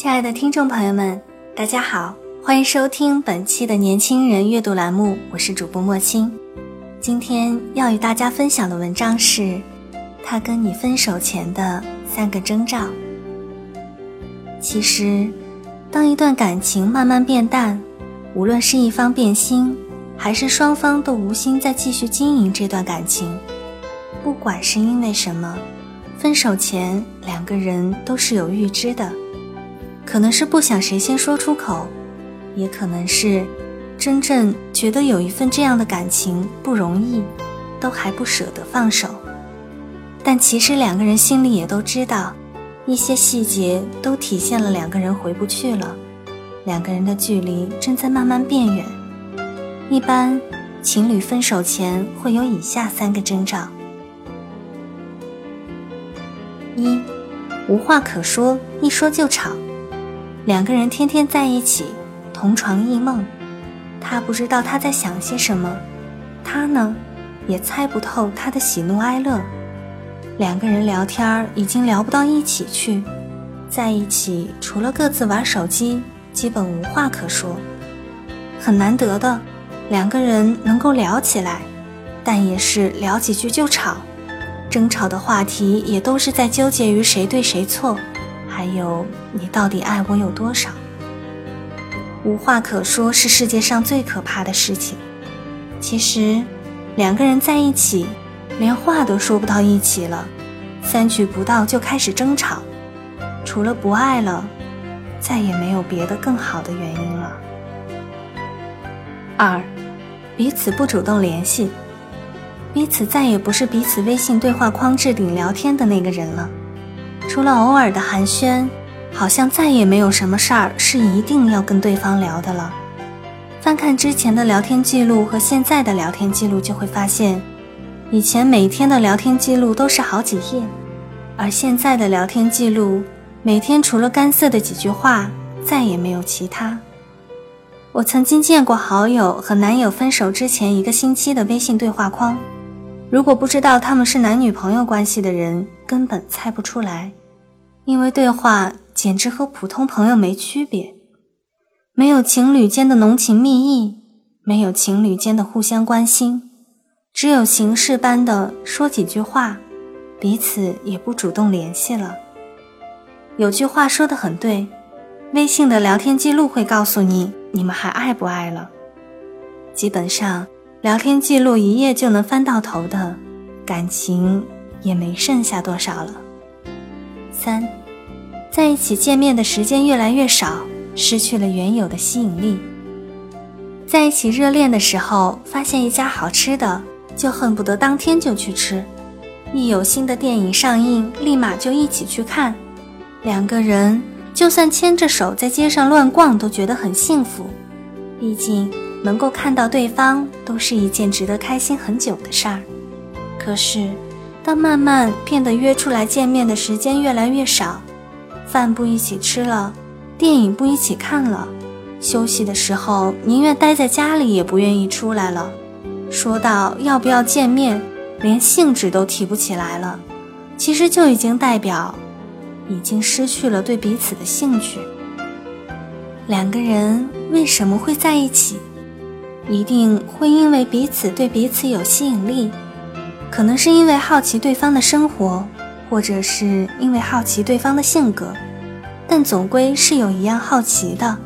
亲爱的听众朋友们，大家好，欢迎收听本期的年轻人阅读栏目，我是主播莫青。今天要与大家分享的文章是他跟你分手前的三个征兆。其实，当一段感情慢慢变淡，无论是一方变心，还是双方都无心再继续经营这段感情，不管是因为什么，分手前两个人都是有预知的。可能是不想谁先说出口，也可能是真正觉得有一份这样的感情不容易，都还不舍得放手。但其实两个人心里也都知道，一些细节都体现了两个人回不去了，两个人的距离正在慢慢变远。一般情侣分手前会有以下三个征兆：一，无话可说，一说就吵。两个人天天在一起，同床异梦，他不知道他在想些什么，他呢，也猜不透他的喜怒哀乐。两个人聊天已经聊不到一起去，在一起除了各自玩手机，基本无话可说。很难得的，两个人能够聊起来，但也是聊几句就吵，争吵的话题也都是在纠结于谁对谁错。还有，你到底爱我有多少？无话可说是世界上最可怕的事情。其实，两个人在一起，连话都说不到一起了，三句不到就开始争吵，除了不爱了，再也没有别的更好的原因了。二，彼此不主动联系，彼此再也不是彼此微信对话框置顶聊天的那个人了。除了偶尔的寒暄，好像再也没有什么事儿是一定要跟对方聊的了。翻看之前的聊天记录和现在的聊天记录，就会发现，以前每天的聊天记录都是好几页，而现在的聊天记录，每天除了干涩的几句话，再也没有其他。我曾经见过好友和男友分手之前一个星期的微信对话框，如果不知道他们是男女朋友关系的人，根本猜不出来。因为对话简直和普通朋友没区别，没有情侣间的浓情蜜意，没有情侣间的互相关心，只有形式般的说几句话，彼此也不主动联系了。有句话说的很对，微信的聊天记录会告诉你你们还爱不爱了。基本上，聊天记录一页就能翻到头的感情也没剩下多少了。三，在一起见面的时间越来越少，失去了原有的吸引力。在一起热恋的时候，发现一家好吃的，就恨不得当天就去吃；一有新的电影上映，立马就一起去看。两个人就算牵着手在街上乱逛，都觉得很幸福。毕竟能够看到对方，都是一件值得开心很久的事儿。可是。当慢慢变得约出来见面的时间越来越少，饭不一起吃了，电影不一起看了，休息的时候宁愿待在家里也不愿意出来了。说到要不要见面，连兴致都提不起来了，其实就已经代表，已经失去了对彼此的兴趣。两个人为什么会在一起？一定会因为彼此对彼此有吸引力。可能是因为好奇对方的生活，或者是因为好奇对方的性格，但总归是有一样好奇的。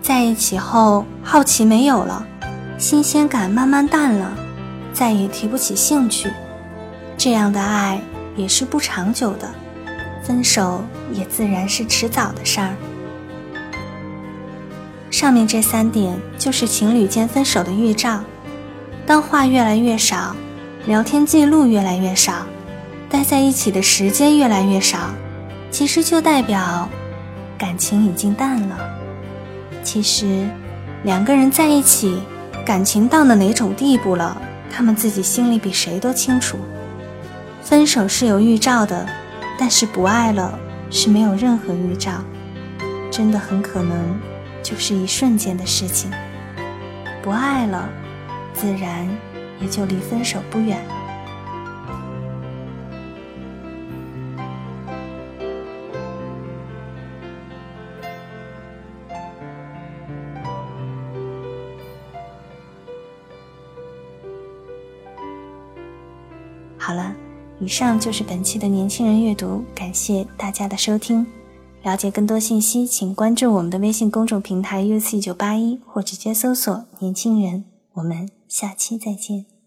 在一起后，好奇没有了，新鲜感慢慢淡了，再也提不起兴趣。这样的爱也是不长久的，分手也自然是迟早的事儿。上面这三点就是情侣间分手的预兆。当话越来越少，聊天记录越来越少，待在一起的时间越来越少，其实就代表感情已经淡了。其实，两个人在一起，感情到了哪种地步了，他们自己心里比谁都清楚。分手是有预兆的，但是不爱了是没有任何预兆，真的很可能就是一瞬间的事情。不爱了，自然也就离分手不远。好了，以上就是本期的年轻人阅读，感谢大家的收听。了解更多信息，请关注我们的微信公众平台 “UC 九八一”或直接搜索“年轻人”。我们下期再见。